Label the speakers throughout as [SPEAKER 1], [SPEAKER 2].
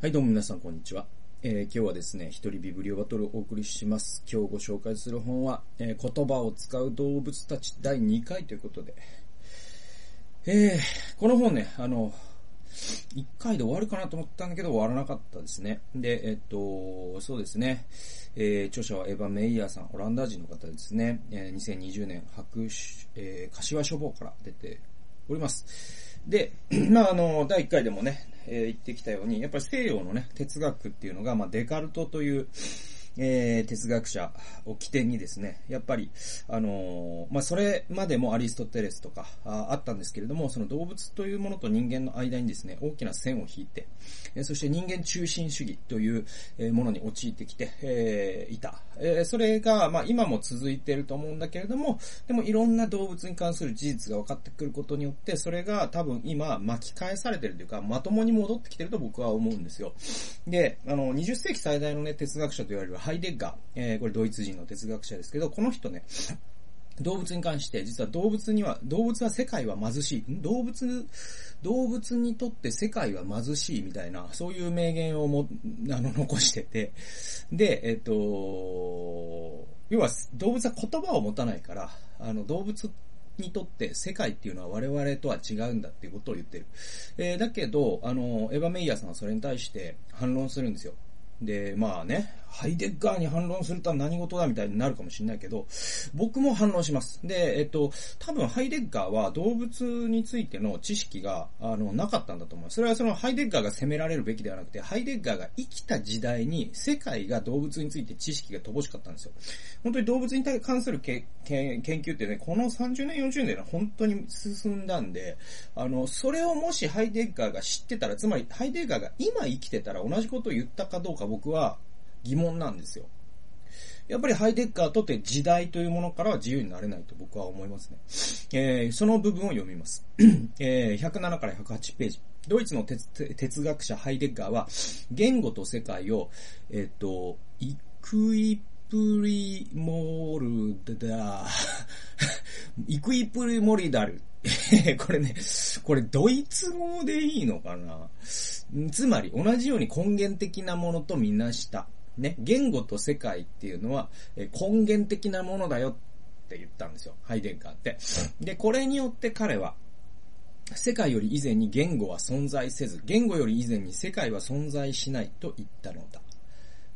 [SPEAKER 1] はい、どうも皆さん、こんにちは。えー今日はですね、一人ビブリオバトルをお送りします。今日ご紹介する本は、えー言葉を使う動物たち第2回ということで、えーこの本ね、あの、1回で終わるかなと思ったんだけど終わらなかったですね。で、えっと、そうですね、えー著者はエヴァ・メイヤーさん、オランダ人の方ですね、えー2020年白、えー柏書房から出ております。で、まあ、あの、第1回でもね、えー言ってきたように、やっぱり西洋のね、哲学っていうのが、まあ、デカルトという、えー哲学者を起点にですね、やっぱり、あのーまあ、それまでもアリストテレスとかああったんですけれども、その動物というものと人間の間にですね、大きな線を引いて、えーそして人間中心主義というえものに陥ってきて、えーいた。えーそれが、まあ、今も続いてると思うんだけれども、でもいろんな動物に関する事実が分かってくることによって、それが多分今巻き返されてるというか、まともに戻ってきてると僕は思うんですよ。で、あの、20世紀最大のね、哲学者と言われるハイデッガー、えーこれドイツ人の哲学者ですけど、この人ね、動物に関して、実は動物には、動物は世界は貧しい。動物、動物にとって世界は貧しいみたいな、そういう名言をも、あの、残してて、で、えっと、要は動物は言葉を持たないから、あの、動物にとって世界っていうのは我々とは違うんだっていうことを言ってる。えーだけど、あの、エヴァ・メイヤーさんはそれに対して反論するんですよ。で、まあね、ハイデッガーに反論するとは何事だみたいになるかもしれないけど、僕も反論します。で、えっと、多分ハイデッガーは動物についての知識が、あの、なかったんだと思います。それはそのハイデッガーが責められるべきではなくて、ハイデッガーが生きた時代に世界が動物について知識が乏しかったんですよ。本当に動物に関するけけ研究ってね、この30年、40年で本当に進んだんで、あの、それをもしハイデッガーが知ってたら、つまりハイデッガーが今生きてたら同じことを言ったかどうか僕は疑問なんですよ。やっぱりハイデッカーとって時代というものからは自由になれないと僕は思いますね。えーその部分を読みます。えー107から108ページ。ドイツの哲哲学者ハイデッガーは、言語と世界を、えっ、と、イクイプリモルダ、イクイプリモリダル。これね、これドイツ語でいいのかな？つまり、同じように根源的なものとみなした。ね、言語と世界っていうのは、え根源的なものだよって言ったんですよ。ハイデンカーって。で、これによって彼は、世界より以前に言語は存在せず、言語より以前に世界は存在しないと言ったのだ。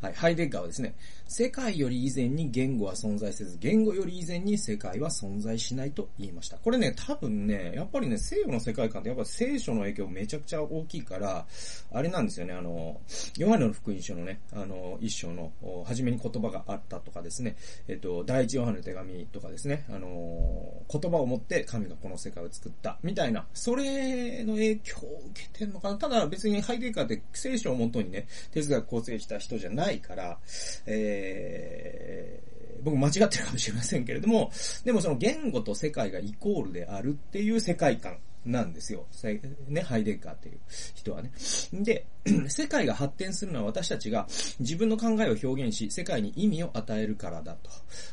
[SPEAKER 1] はい、ハイデッガーはですね、世界より以前に言語は存在せず、言語より以前に世界は存在しないと言いました。これね、多分ね、やっぱりね、西洋の世界観ってやっぱ聖書の影響めちゃくちゃ大きいから、あれなんですよね、あの、ヨハネの福音書のね、あの、一章の、初めに言葉があったとかですね、えっと、第一ヨハネの手紙とかですね、あの、言葉を持って神がこの世界を作った、みたいな、それの影響を受けてんのかな。ただ別にハイデッカーって聖書をもとにね、哲学構成した人じゃないから、えー、僕間違ってるかもしれませんけれども、でもその言語と世界がイコールであるっていう世界観なんですよ。ね、ハイデッカーっていう人はね。で、世界が発展するのは私たちが自分の考えを表現し、世界に意味を与えるからだと。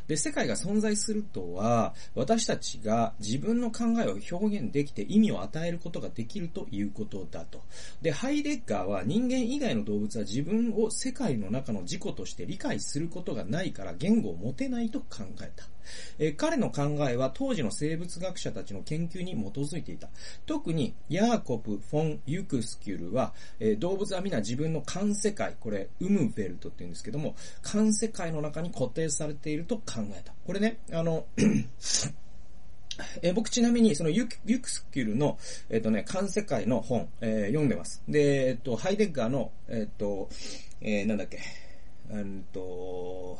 [SPEAKER 1] で、世界が存在するとは、私たちが自分の考えを表現できて意味を与えることができるということだと。で、ハイデッガーは人間以外の動物は自分を世界の中の自己として理解することがないから言語を持てないと考えた。え彼の考えは当時の生物学者たちの研究に基づいていた。特にヤーコプ・フォン・ユクスキュルは、え動物は皆自分の環世界、これ、ウムフェルトって言うんですけども、環世界の中に固定されていると考えた。これね、あの、え僕ちなみに、そのユクユクスキュルの、えっ、とね、環世界の本、えー読んでます。で、えっ、と、ハイデッガーの、えっ、と、えーなんだっけ、うんと、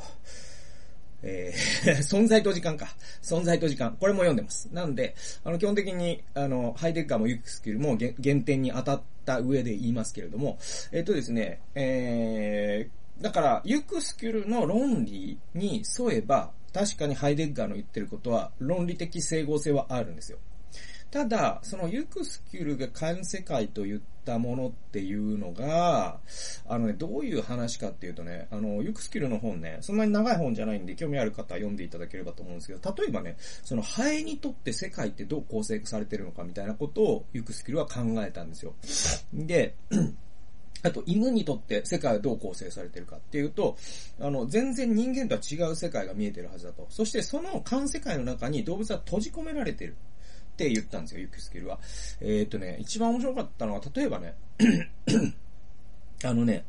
[SPEAKER 1] えー 存在と時間か。存在と時間。これも読んでます。なんで、あの、基本的に、あの、ハイデッカーもユクスキルも原点に当たった上で言いますけれども、えっ、とですね、えー、だから、ユクスキルの論理に沿えば、確かにハイデッガーの言ってることは、論理的整合性はあるんですよ。ただ、そのユクスキュルが環世界と言ったものっていうのが、あのね、どういう話かっていうとね、あの、ユクスキュルの本ね、そんなに長い本じゃないんで、興味ある方は読んでいただければと思うんですけど、例えばね、そのハエにとって世界ってどう構成されてるのかみたいなことをユクスキュルは考えたんですよ。で、あと、犬にとって世界はどう構成されてるかっていうと、あの、全然人間とは違う世界が見えてるはずだと。そしてその環世界の中に動物は閉じ込められてるって言ったんですよ、ユックスキルは。えー、っとね、一番面白かったのは、例えばね、あのね、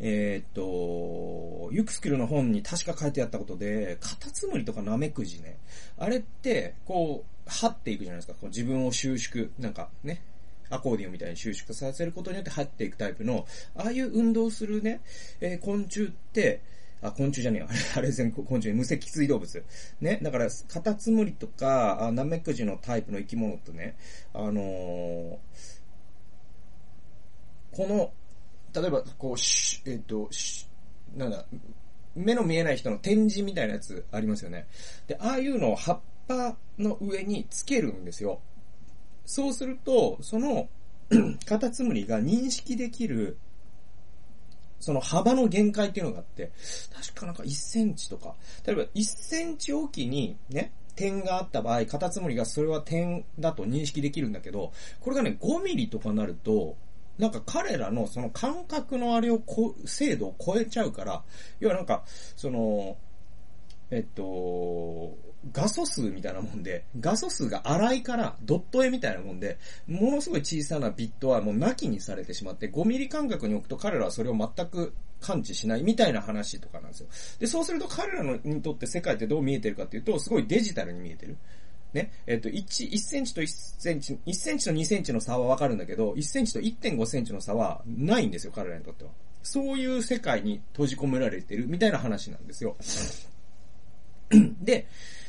[SPEAKER 1] えー、っと、ユクスキルの本に確か書いてあったことで、カタツムリとかナメクジね。あれって、こう、張っていくじゃないですか。こう自分を収縮、なんかね、アコーディオンみたいに収縮させることによって入っていくタイプの、ああいう運動するね、えー、昆虫って、あ、昆虫じゃねえよ。あれ全昆虫、無脊椎動物。ね。だから、カタツムリとか、ナメクジのタイプの生き物とね、あのー、この、例えば、こう、し、えっ、ー、と、し、なんだ、目の見えない人の展示みたいなやつありますよね。で、ああいうのを葉っぱの上につけるんですよ。そうすると、その、カタツムリが認識できる、その幅の限界っていうのがあって、確かなんか1センチとか、例えば1センチおきにね、点があった場合、カタツムリがそれは点だと認識できるんだけど、これがね、5ミリとかなると、なんか彼らのその感覚のあれをこ、精度を超えちゃうから、要はなんか、その、えっと、画素数みたいなもんで、画素数が荒いからドット絵みたいなもんで、ものすごい小さなビットはもうなきにされてしまって、5ミリ間隔に置くと彼らはそれを全く感知しないみたいな話とかなんですよ。で、そうすると彼らにとって世界ってどう見えてるかっていうと、すごいデジタルに見えてる。ね。えっ、と、1、1センチと1センチ、1センチと2センチの差はわかるんだけど、1センチと1.5センチの差はないんですよ、彼らにとっては。そういう世界に閉じ込められてるみたいな話なんですよ。で、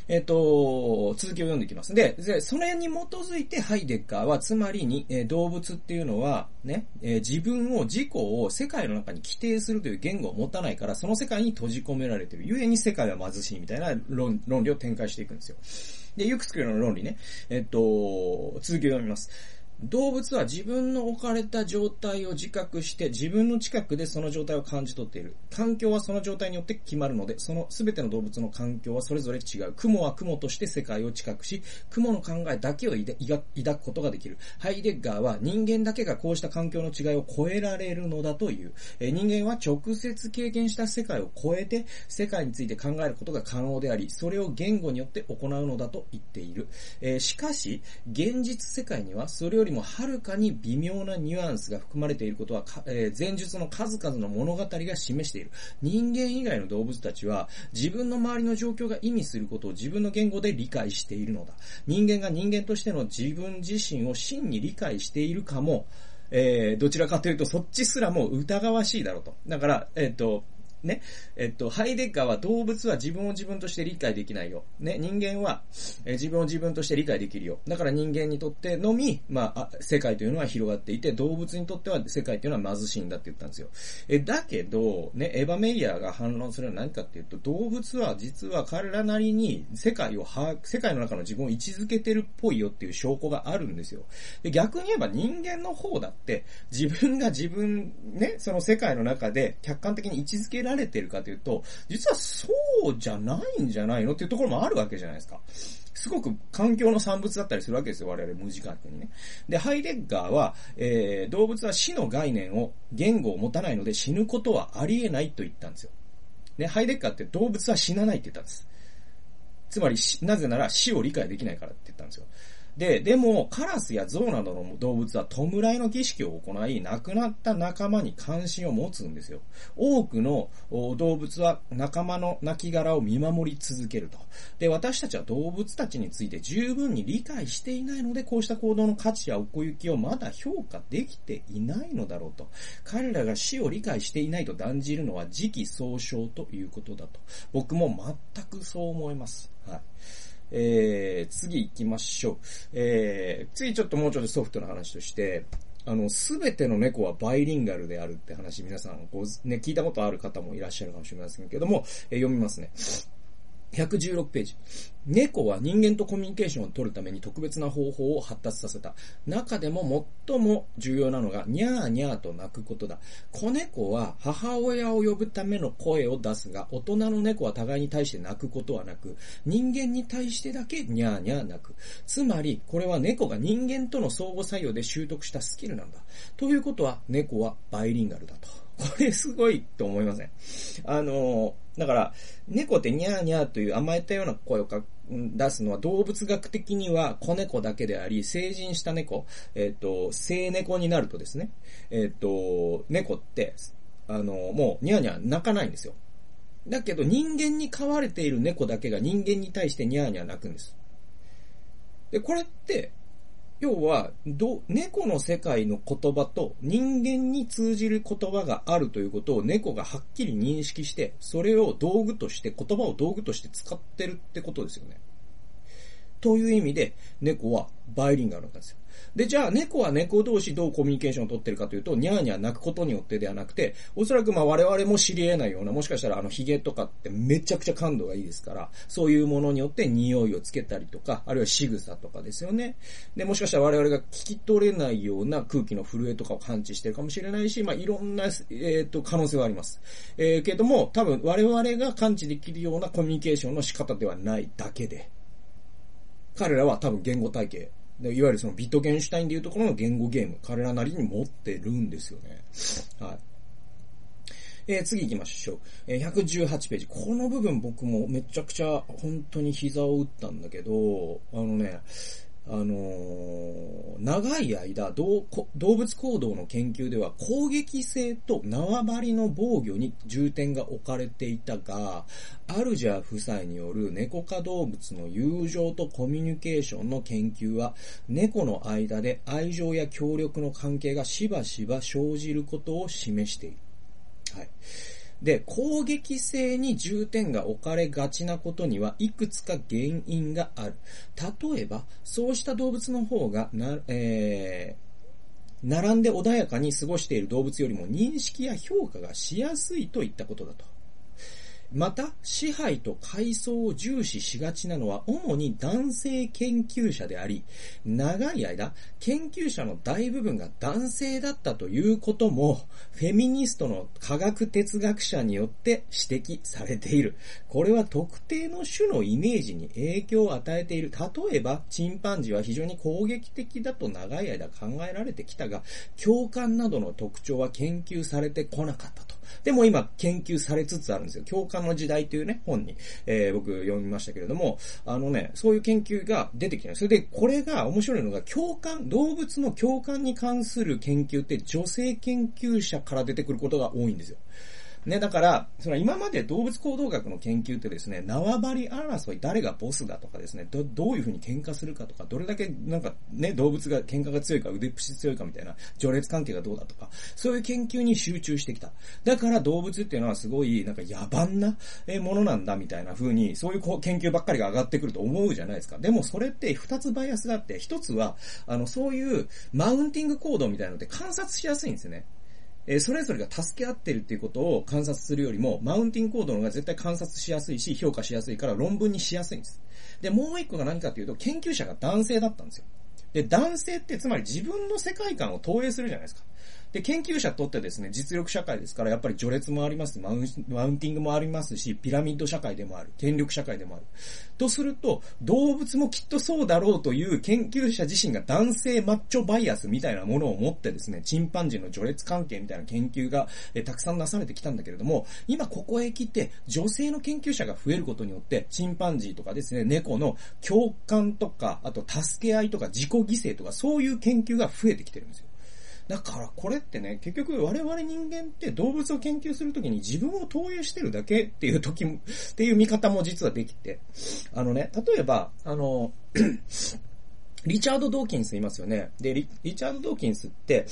[SPEAKER 1] えっ、ー、と、続きを読んでいきます。で、でそれに基づいてハイデッカーは、つまりに、えー、動物っていうのは、ね、えー、自分を、自己を世界の中に規定するという言語を持たないから、その世界に閉じ込められている。ゆえに世界は貧しいみたいな論論理を展開していくんですよ。で、ユクスクルの論理ね。えっ、と、続きを読みます。動物は自分の置かれた状態を自覚して自分の近くでその状態を感じ取っている。環境はその状態によって決まるので、その全ての動物の環境はそれぞれ違う。雲は雲として世界を知覚し、雲の考えだけを抱くことができる。ハイデッガーは人間だけがこうした環境の違いを超えられるのだという。え人間は直接経験した世界を超えて世界について考えることが可能であり、それを言語によって行うのだと言っている。えしかし、現実世界にはそれよりもはるかに微妙なニュアンスが含まれていることは、えー、前述の数々の物語が示している。人間以外の動物たちは、自分の周りの状況が意味することを自分の言語で理解しているのだ。人間が人間としての自分自身を真に理解しているかも、えー、どちらかというと、そっちすらも疑わしいだろうと。だから、えっ、ー、と、ね、えっと、ハイデッカーは動物は自分を自分として理解できないよ。ね、人間は、え自分を自分として理解できるよ。だから人間にとってのみ、まあ、世界というのは広がっていて、動物にとっては世界というのは貧しいんだって言ったんですよ。え、だけど、ね、エヴァメイヤーが反論するのは何かっていうと、動物は実は彼らなりに世界を把握、世界の中の自分を位置づけてるっぽいよっていう証拠があるんですよ。で逆に言えば人間の方だって、自分が自分、ね、その世界の中で客観的に位置づけられられてるかというと、実はそうじゃないんじゃないのっていうところもあるわけじゃないですか。すごく環境の産物だったりするわけですよ、我々無自覚にね。で、ハイデッガーは、えー、動物は死の概念を、言語を持たないので死ぬことはありえないと言ったんですよ。で、ハイデッガーって動物は死なないって言ったんです。つまり、なぜなら死を理解できないからって言ったんですよ。で、でも、カラスやゾウなどの動物は弔いの儀式を行い、亡くなった仲間に関心を持つんですよ。多くの動物は仲間の亡骸を見守り続けると。で、私たちは動物たちについて十分に理解していないので、こうした行動の価値や奥行きをまだ評価できていないのだろうと。彼らが死を理解していないと断じるのは時期尚早ということだと。僕も全くそう思います。はい。えー、次行きましょう。えー、次ちょっともうちょっとソフトな話として、あの、すべての猫はバイリンガルであるって話、皆さん、こう、ね、聞いたことある方もいらっしゃるかもしれませんけども、えー、読みますね。116ページ。猫は人間とコミュニケーションを取るために特別な方法を発達させた。中でも最も重要なのが、ニャーニャーと鳴くことだ。子猫は母親を呼ぶための声を出すが、大人の猫は互いに対して鳴くことはなく、人間に対してだけニャーニャー鳴く。つまり、これは猫が人間との相互作用で習得したスキルなんだ。ということは、猫はバイリンガルだと。これすごいと思いません？あの、だから、猫ってニャーニャーという甘えたような声を出すのは動物学的には子猫だけであり、成人した猫、えっ、ー、と、生猫になるとですね、えっ、ー、と、猫って、あの、もうニャーニャー泣かないんですよ。だけど人間に飼われている猫だけが人間に対してニャーニャー泣くんです。で、これって、要は、ど、猫の世界の言葉と人間に通じる言葉があるということを猫がはっきり認識して、それを道具として、言葉を道具として使ってるってことですよね。という意味で、猫はバイリンガルなんですよ。で、じゃあ猫は猫同士どうコミュニケーションを取ってるかというと、ニャーニャー泣くことによってではなくて、おそらくまあ我々も知り得ないような、もしかしたらあのヒゲとかってめちゃくちゃ感度がいいですから、そういうものによって匂いをつけたりとか、あるいは仕草とかですよね。で、もしかしたら我々が聞き取れないような空気の震えとかを感知してるかもしれないし、まあいろんな、えっ、ー、と、可能性はあります。えー、けども、多分我々が感知できるようなコミュニケーションの仕方ではないだけで、彼らは多分言語体系いわゆるそのビットゲンシュタインでいうところの言語ゲーム、彼らなりに持ってるんですよね。はい。えー、次行きましょう。えー、118ページ。この部分僕もめちゃくちゃ本当に膝を打ったんだけど、あのね、あのー、長い間動、動物行動の研究では攻撃性と縄張りの防御に重点が置かれていたが、アルジャー夫妻による猫科動物の友情とコミュニケーションの研究は、猫の間で愛情や協力の関係がしばしば生じることを示している。はい。で、攻撃性に重点が置かれがちなことにはいくつか原因がある。例えば、そうした動物の方がな、えー、並んで穏やかに過ごしている動物よりも認識や評価がしやすいといったことだと。また、支配と階層を重視しがちなのは主に男性研究者であり、長い間、研究者の大部分が男性だったということも、フェミニストの科学哲学者によって指摘されている。これは特定の種のイメージに影響を与えている。例えば、チンパンジーは非常に攻撃的だと長い間考えられてきたが、共感などの特徴は研究されてこなかったと。でも今研究されつつあるんですよ。共感の時代というね、本に、えー、僕読みましたけれども、あのね、そういう研究が出てきてる。それで、これが面白いのが、共感、動物の共感に関する研究って女性研究者から出てくることが多いんですよ。ね、だから、その今まで動物行動学の研究ってですね、縄張り争い、誰がボスだとかですね、ど、どういうふうに喧嘩するかとか、どれだけなんかね、動物が喧嘩が強いか、腕っぷし強いかみたいな、序列関係がどうだとか、そういう研究に集中してきた。だから動物っていうのはすごい、なんか野蛮なものなんだみたいな風に、そういう研究ばっかりが上がってくると思うじゃないですか。でもそれって二つバイアスがあって、一つは、あの、そういうマウンティング行動みたいなのって観察しやすいんですよね。えそれぞれが助け合ってるっていうことを観察するよりも、マウンティングコードの方が絶対観察しやすいし、評価しやすいから論文にしやすいんです。で、もう一個が何かっていうと、研究者が男性だったんですよ。で、男性ってつまり自分の世界観を投影するじゃないですか。で、研究者とってですね、実力社会ですから、やっぱり序列もあります、マウンマウンティングもありますし、ピラミッド社会でもある、権力社会でもある。とすると、動物もきっとそうだろうという研究者自身が男性マッチョバイアスみたいなものを持ってですね、チンパンジーの序列関係みたいな研究が、えたくさんなされてきたんだけれども、今ここへ来て、女性の研究者が増えることによって、チンパンジーとかですね、猫の共感とか、あと助け合いとか自己犠牲とか、そういう研究が増えてきてるんですよ。だからこれってね、結局我々人間って動物を研究するときに自分を投影してるだけっていう時も、っていう見方も実はできて、あのね、例えば、あの、リチャード・ドーキンスいますよね。で、リリチャード・ドーキンスって、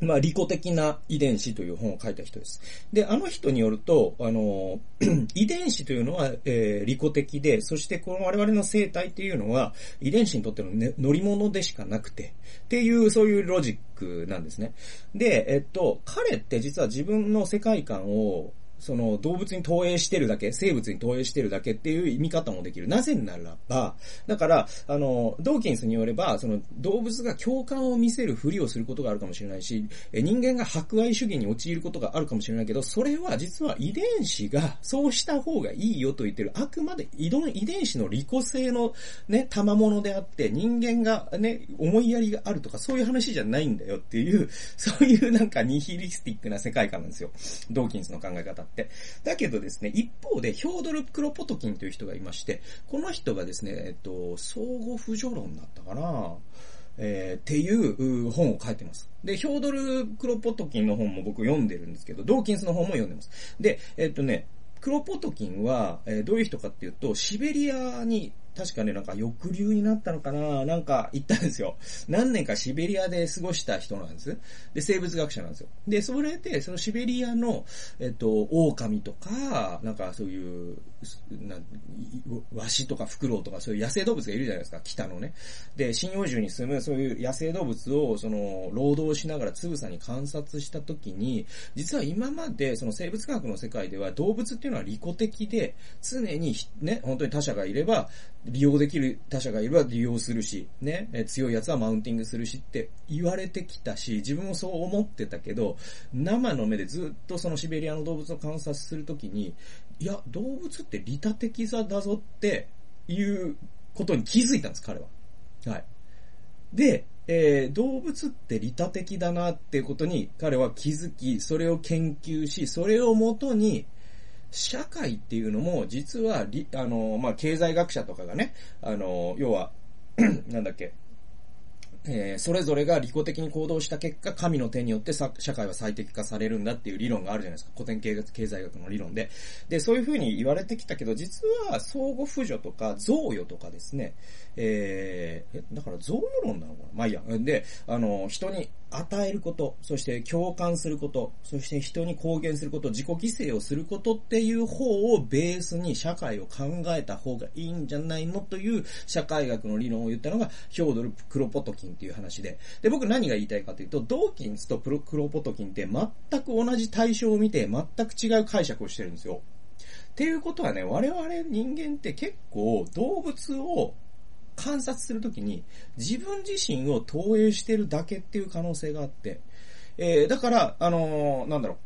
[SPEAKER 1] まあ、利己的な遺伝子という本を書いた人です。で、あの人によると、あの、遺伝子というのは、えー、利己的で、そしてこの我々の生態っていうのは、遺伝子にとっての、ね、乗り物でしかなくて、っていう、そういうロジックなんですね。で、えっと、彼って実は自分の世界観を、その動物に投影してるだけ、生物に投影してるだけっていう見方もできる。なぜならば、だから、あの、ドーキンスによれば、その動物が共感を見せるふりをすることがあるかもしれないし、人間が博愛主義に陥ることがあるかもしれないけど、それは実は遺伝子がそうした方がいいよと言ってる、あくまで遺伝子の利己性のね、賜物であって、人間がね、思いやりがあるとかそういう話じゃないんだよっていう、そういうなんかニヒリスティックな世界観なんですよ。ドーキンスの考え方。だけどですね、一方で、ヒョードル・クロポトキンという人がいまして、この人がですね、えっと、相互不助論だったかなえー、っていう本を書いてます。で、ヒョードル・クロポトキンの本も僕読んでるんですけど、ドーキンスの本も読んでます。で、えっとね、クロポトキンは、えー、どういう人かっていうと、シベリアに確かね、なんか抑留になったのかななんか行ったんですよ。何年かシベリアで過ごした人なんです。で、生物学者なんですよ。で、それで、そのシベリアの、えっと、狼とか、なんかそういう、なワシとかフクロウとかそういう野生動物がいるじゃないですか、北のね。で、針葉樹に住むそういう野生動物を、その、労働しながらつぶさに観察したときに、実は今まで、その生物学の世界では動物っていうのは利己的で、常にね、本当に他者がいれば、利用できる他者がいれば利用するし、ね、強い奴はマウンティングするしって言われてきたし、自分もそう思ってたけど、生の目でずっとそのシベリアの動物を観察するときに、いや、動物って利他的さだぞっていうことに気づいたんです、彼は。はい。で、えー、動物って利他的だなっていうことに彼は気づき、それを研究し、それをもとに、社会っていうのも、実は、あの、まあ、経済学者とかがね、あの、要は、なんだっけ、えー、それぞれが利己的に行動した結果、神の手によって社会は最適化されるんだっていう理論があるじゃないですか。古典経済学の理論で。で、そういうふうに言われてきたけど、実は相互扶助とか贈与とかですね、えー、だから贈与論なのかな？まあいいや。で、あの、人に与えること、そして共感すること、そして人に貢献すること、自己犠牲をすることっていう方をベースに社会を考えた方がいいんじゃないの？という社会学の理論を言ったのが、ヒョードル・クロポトキンっていう話で。で、僕何が言いたいかというと、ドーキンスとプロクロポトキンって全く同じ対象を見て全く違う解釈をしてるんですよ。っていうことはね、我々人間って結構動物を観察するときに自分自身を投影してるだけっていう可能性があって、えー、だから、あのー、なんだろう、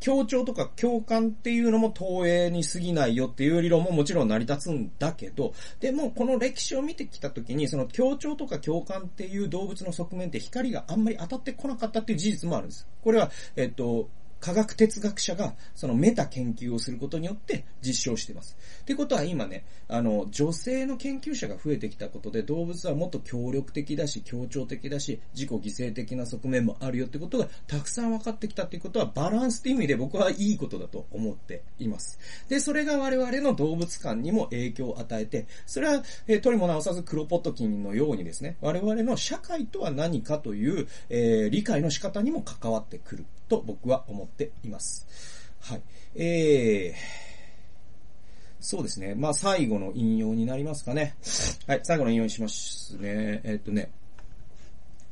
[SPEAKER 1] 協調とか共感っていうのも投影に過ぎないよっていう理論ももちろん成り立つんだけど、でもこの歴史を見てきたときに、その協調とか共感っていう動物の側面って光があんまり当たってこなかったっていう事実もあるんです。これは、えっと、科学哲学者がそのメタ研究をすることによって実証しています。ってことは今ね、あの、女性の研究者が増えてきたことで動物はもっと協力的だし、協調的だし、自己犠牲的な側面もあるよってことがたくさん分かってきたっていうことはバランスって意味で僕はいいことだと思っています。で、それが我々の動物観にも影響を与えて、それは、えー、取りも直さずクロポットキンのようにですね、我々の社会とは何かという、えー、理解の仕方にも関わってくると僕は思っています。はい。えー、そうですね。まあ、最後の引用になりますかね。はい、最後の引用にしますね。え、っとね。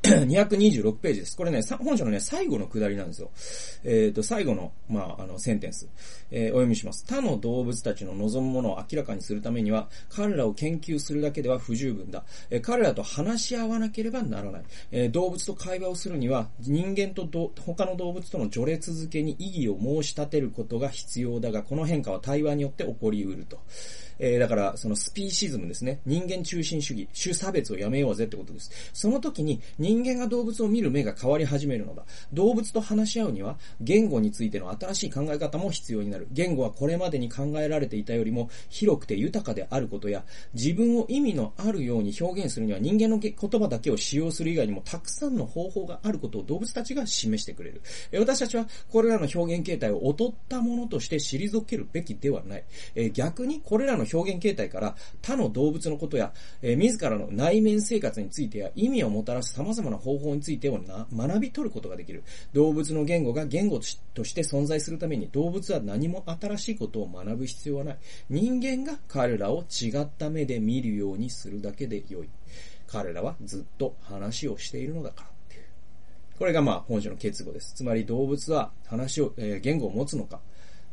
[SPEAKER 1] 226ページです。これね、本書のね、最後の下りなんですよ。えっ、ー、と、最後の、まあ、あの、センテンス。えー、お読みします。他の動物たちの望むものを明らかにするためには、彼らを研究するだけでは不十分だ。えー、彼らと話し合わなければならない。え動物と会話をするには、人間と他の動物との序列付けに意義を申し立てることが必要だが、この変化は対話によって起こり得ると。えー、だから、そのスピーシズムですね。人間中心主義、種差別をやめようぜってことです。その時に人間が動物を見る目が変わり始めるのだ。動物と話し合うには、言語についての新しい考え方も必要になる。言語はこれまでに考えられていたよりも広くて豊かであることや、自分を意味のあるように表現するには人間の言葉だけを使用する以外にもたくさんの方法があることを動物たちが示してくれる。え私たちはこれらの表現形態を劣ったものとして退けるべきではない。え逆にこれらの表現形態から他の動物のことや、えー、自らの内面生活についてや意味をもたらす様々な方法についてをな学び取ることができる。動物の言語が言語として存在するために動物は何も新しいことを学ぶ必要はない。人間が彼らを違った目で見るようにするだけで良い。彼らはずっと話をしているのだから。これがまあ本書の結語です。つまり動物は話を、えー、言語を持つのか、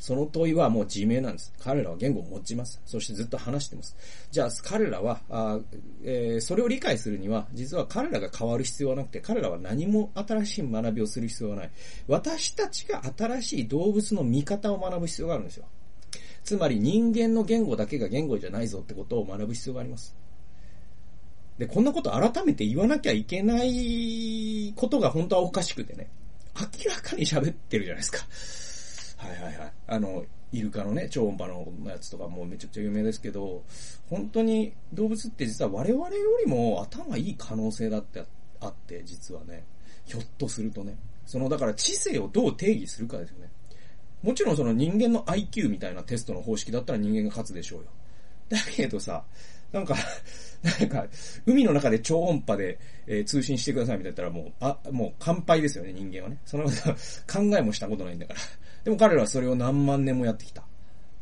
[SPEAKER 1] その問いはもう自明なんです。彼らは言語を持ちます。そしてずっと話してます。じゃあ彼らは、あえー、それを理解するには、実は彼らが変わる必要はなくて、彼らは何も新しい学びをする必要はない。私たちが新しい動物の見方を学ぶ必要があるんですよ。つまり人間の言語だけが言語じゃないぞってことを学ぶ必要があります。で、こんなこと改めて言わなきゃいけないことが本当はおかしくてね。明らかに喋ってるじゃないですか。はいはいはい。あの、イルカのね、超音波のやつとかもめちゃくちゃ有名ですけど、本当に動物って実は我々よりも頭いい可能性だってあって、実はね。ひょっとするとね。その、だから知性をどう定義するかですよね。もちろんその人間の IQ みたいなテストの方式だったら人間が勝つでしょうよ。だけどさ、なんか、なんか、海の中で超音波で、えー、通信してくださいみたいなったらもう、あ、もう乾杯ですよね、人間はね。その考えもしたことないんだから。でも彼らはそれを何万年もやってきた。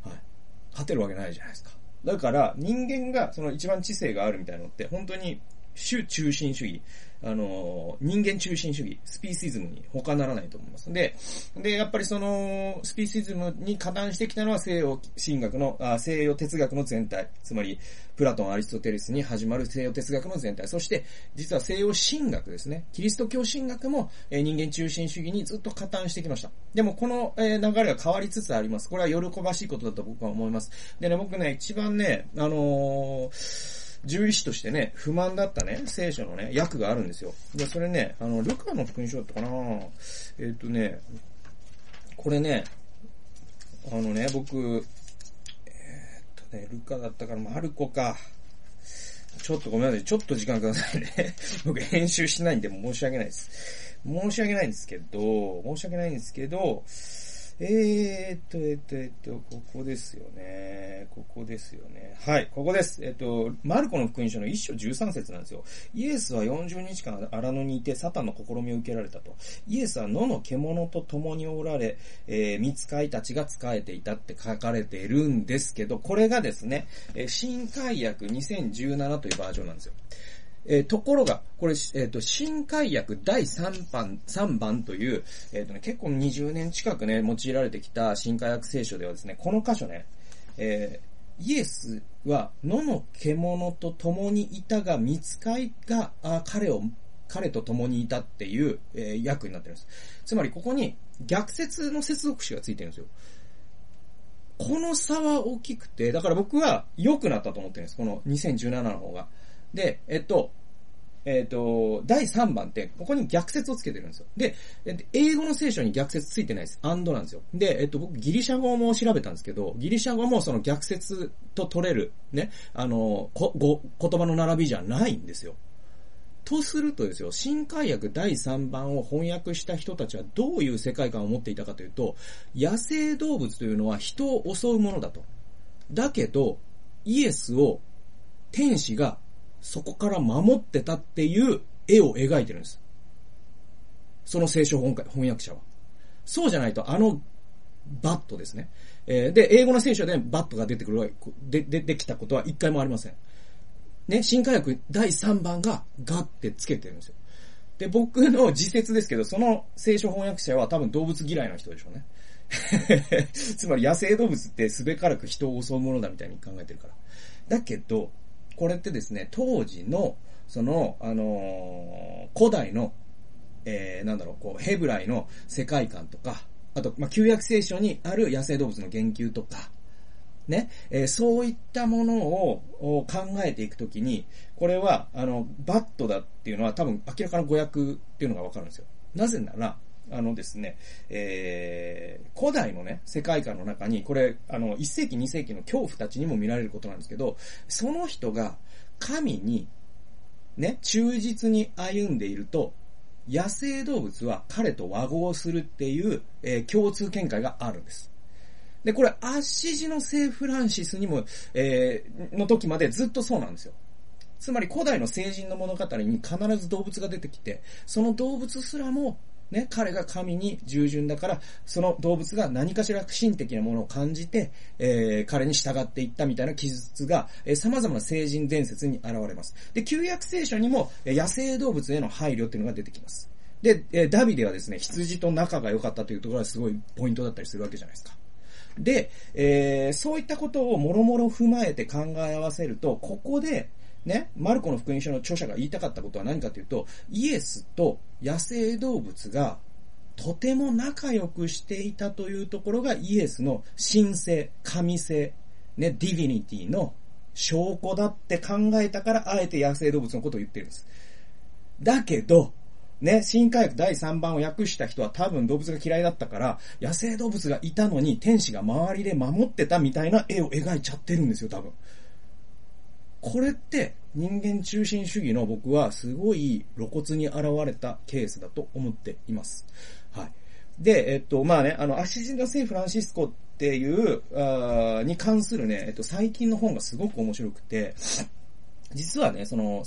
[SPEAKER 1] はい。勝てるわけないじゃないですか。だから、人間がその一番知性があるみたいなのって、本当に主中心主義、あの、人間中心主義、スピーシズムに他ならないと思います。で、で、やっぱりその、スピーシズムに加担してきたのは西洋神学の、あ西洋哲学の全体。つまり、プラトン、アリストテレスに始まる西洋哲学の全体。そして、実は西洋神学ですね。キリスト教神学も、え、人間中心主義にずっと加担してきました。でも、この、え、流れは変わりつつあります。これは喜ばしいことだと僕は思います。でね、僕ね、一番ね、あのー獣医師としてね、不満だったね、聖書のね、訳があるんですよ。で、それね、あの、ルカの福音書だったかなえっ、ー、とね、これね、あのね、僕、えー、っとね、ルカだったからマルコか。ちょっとごめんなさい。ちょっと時間くださいね。僕編集しないんで申し訳ないです。申し訳ないんですけど、申し訳ないんですけど、えー、っと、え、っと、え、っと、ここですよね。ここですよね。はい、ここです。えっと、マルコの福音書の一章13節なんですよ。イエスは40日間荒野にいてサタンの試みを受けられたと。イエスは野の獣と共におられ、えー、見つかいたちが仕えていたって書かれているんですけど、これがですね、新海訳2017というバージョンなんですよ。えー、ところが、これ、えっ、ー、と、新海訳第3番、3番という、えっ、ー、とね、結構20年近くね、用いられてきた新海訳聖書ではですね、この箇所ね、えイエスは野の獣と共にいたが、見つかいが、あ彼を、彼と共にいたっていう、え訳になってるんです。つまり、ここに逆説の接続詞がついてるんですよ。この差は大きくて、だから僕は良くなったと思ってるんです。この2017の方が。で、えっと、えっ、と、第3番って、ここに逆説をつけてるんですよ。で、英語の聖書に逆説ついてないです。アンドなんですよ。で、えっ、と、僕ギリシャ語も調べたんですけど、ギリシャ語もその逆説と取れる、ね、あの、こ、ご、言葉の並びじゃないんですよ。とするとですよ、新海訳第3番を翻訳した人たちはどういう世界観を持っていたかというと、野生動物というのは人を襲うものだと。だけど、イエスを天使がそこから守ってたっていう絵を描いてるんです。その聖書翻訳者は。そうじゃないと、あのバットですね。えー、で、英語の聖書でバットが出てくる、で、出てきたことは一回もありません。ね、新科学第3番がガってつけてるんですよ。で、僕の自説ですけど、その聖書翻訳者は多分動物嫌いな人でしょうね。つまり野生動物ってすべからく人を襲うものだみたいに考えてるから。だけど、これってですね、当時の、その、あのー、古代の、えー、なんだろう、こう、ヘブライの世界観とか、あと、まあ、旧約聖書にある野生動物の言及とか、ね、えー、そういったものを考えていくときに、これは、あの、バットだっていうのは多分明らかな誤訳っていうのがわかるんですよ。なぜなら、あのですね、えー、古代のね、世界観の中に、これ、あの、1世紀2世紀の恐怖たちにも見られることなんですけど、その人が神に、ね、忠実に歩んでいると、野生動物は彼と和合するっていう、えー、共通見解があるんです。で、これ、アッシジの聖フランシスにも、えー、の時までずっとそうなんですよ。つまり古代の聖人の物語に必ず動物が出てきて、その動物すらもね、彼が神に従順だから、その動物が何かしら神的なものを感じて、えー、彼に従っていったみたいな記述が、えー、様々な聖人伝説に現れます。で、旧約聖書にも、え、野生動物への配慮っていうのが出てきます。で、えー、ダビデはですね、羊と仲が良かったというところがすごいポイントだったりするわけじゃないですか。で、えー、そういったことをもろもろ踏まえて考え合わせると、ここで、ね、マルコの福音書の著者が言いたかったことは何かというと、イエスと野生動物がとても仲良くしていたというところがイエスの神性、神性、ね、ディビニティの証拠だって考えたから、あえて野生動物のことを言ってるんです。だけど、ね、新科学第3番を訳した人は多分動物が嫌いだったから、野生動物がいたのに天使が周りで守ってたみたいな絵を描いちゃってるんですよ、多分。これって人間中心主義の僕はすごい露骨に現れたケースだと思っています。はい。で、えっと、まあね、あの、アシジナ聖フランシスコっていう、あに関するね、えっと、最近の本がすごく面白くて、実はね、その、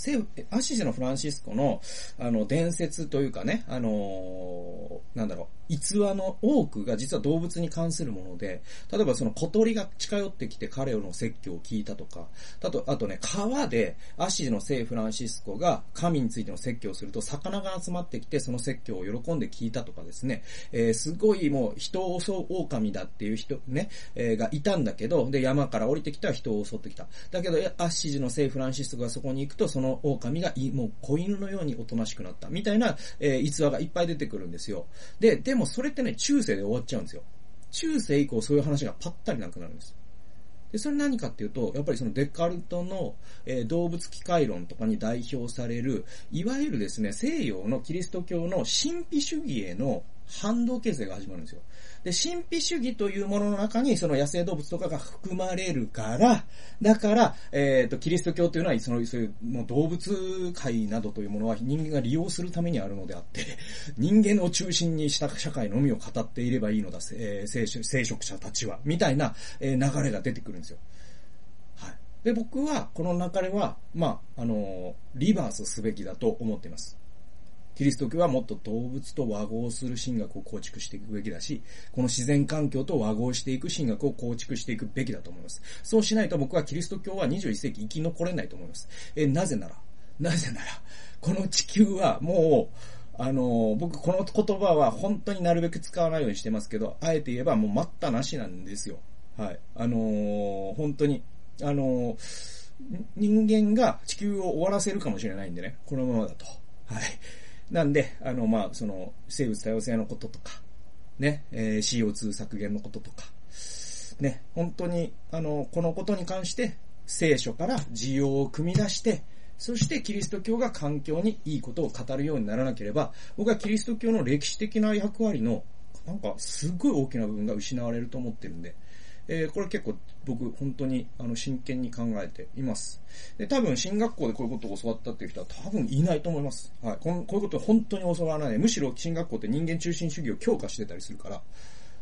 [SPEAKER 1] アシジのフランシスコの、あの、伝説というかね、あのー、なんだろう、逸話の多くが実は動物に関するもので、例えばその小鳥が近寄ってきて彼の説教を聞いたとか、あと、あとね、川でアシジの聖フランシスコが神についての説教をすると、魚が集まってきてその説教を喜んで聞いたとかですね、えー、すごいもう人を襲う狼だっていう人ね、えー、がいたんだけど、で、山から降りてきたら人を襲ってきた。だけど、アシジの聖フランシスコがそこに行くと、その狼がもう子犬のようにおとなしくなった。みたいな、えー、逸話がいっぱい出てくるんですよ。で、でもそれってね、中世で終わっちゃうんですよ。中世以降そういう話がパッタリなくなるんです。で、それ何かっていうと、やっぱりそのデカルトの、えー、動物機械論とかに代表される、いわゆるですね、西洋のキリスト教の神秘主義への反動形成が始まるんですよ。で、神秘主義というものの中にその野生動物とかが含まれるから、だから、えっ、ー、と、キリスト教というのは、その、そういう、もう動物界などというものは人間が利用するためにあるのであって、人間を中心にした社会のみを語っていればいいのだ、えー、聖職者たちは、みたいな、えー、流れが出てくるんですよ。はい。で、僕は、この流れは、まあ、あのリバースすべきだと思っています。キリスト教はもっと動物と和合する神学を構築していくべきだし、この自然環境と和合していく神学を構築していくべきだと思います。そうしないと僕はキリスト教は21世紀生き残れないと思います。え、なぜなら、なぜなら、この地球はもう、あの、僕この言葉は本当になるべく使わないようにしてますけど、あえて言えばもう待ったなしなんですよ。はい。あのー、本当に、あのー、人間が地球を終わらせるかもしれないんでね、このままだと。はい。なんで、あの、まあ、その、生物多様性のこととか、ね、えー、CO2 削減のこととか、ね、本当に、あの、このことに関して、聖書から需要を組み出して、そしてキリスト教が環境にいいことを語るようにならなければ、僕はキリスト教の歴史的な役割の、なんか、すっごい大きな部分が失われると思ってるんで、えー、これ結構僕本当にあの真剣に考えています。で、多分進学校でこういうことを教わったっていう人は多分いないと思います。はい。ここういうことは本当に教わらない。むしろ進学校って人間中心主義を強化してたりするから、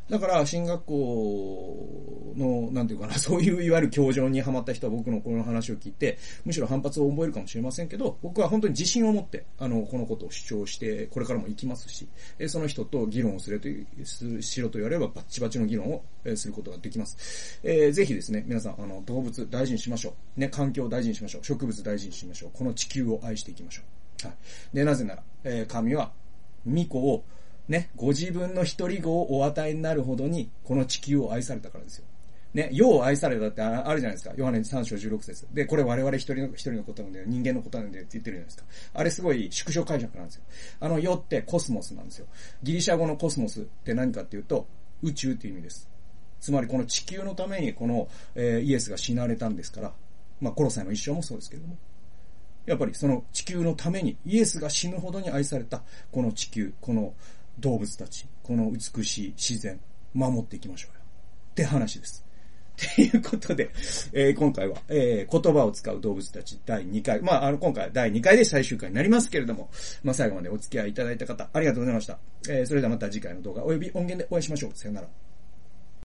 [SPEAKER 1] だから、進学校の、なんていうかな、そういういわゆる教場にハマった人は僕のこの話を聞いて、むしろ反発を覚えるかもしれませんけど、僕は本当に自信を持って、あの、このことを主張して、これからも行きますし、その人と議論をするという、しろと言わればバッチバチの議論をすることができます。えー、ぜひですね、皆さん、あの、動物大事にしましょう。ね、環境大事にしましょう。植物大事にしましょう。この地球を愛していきましょう。はい。で、なぜなら、えー、神は、巫女をね、ご自分の一人子をお与えになるほどに、この地球を愛されたからですよ。ね、世を愛されたってあるじゃないですか。ヨハネ3章16節で、これ我々一人の、一人のことなんだよ。人間のことなんだよって言ってるじゃないですか。あれすごい縮小解釈なんですよ。あの世ってコスモスなんですよ。ギリシャ語のコスモスって何かっていうと、宇宙っていう意味です。つまりこの地球のためにこの、えー、イエスが死なれたんですから、まあ、コロサイの一生もそうですけども。やっぱりその地球のためにイエスが死ぬほどに愛されたこの地球、この動物たち、この美しい自然、守っていきましょうよ。って話です。っていうことで、えー、今回は、えー、言葉を使う動物たち第2回。まあ、あの、今回第2回で最終回になりますけれども、まあ、最後までお付き合いいただいた方、ありがとうございました。えー、それではまた次回の動画、および音源でお会いしましょう。さよなら。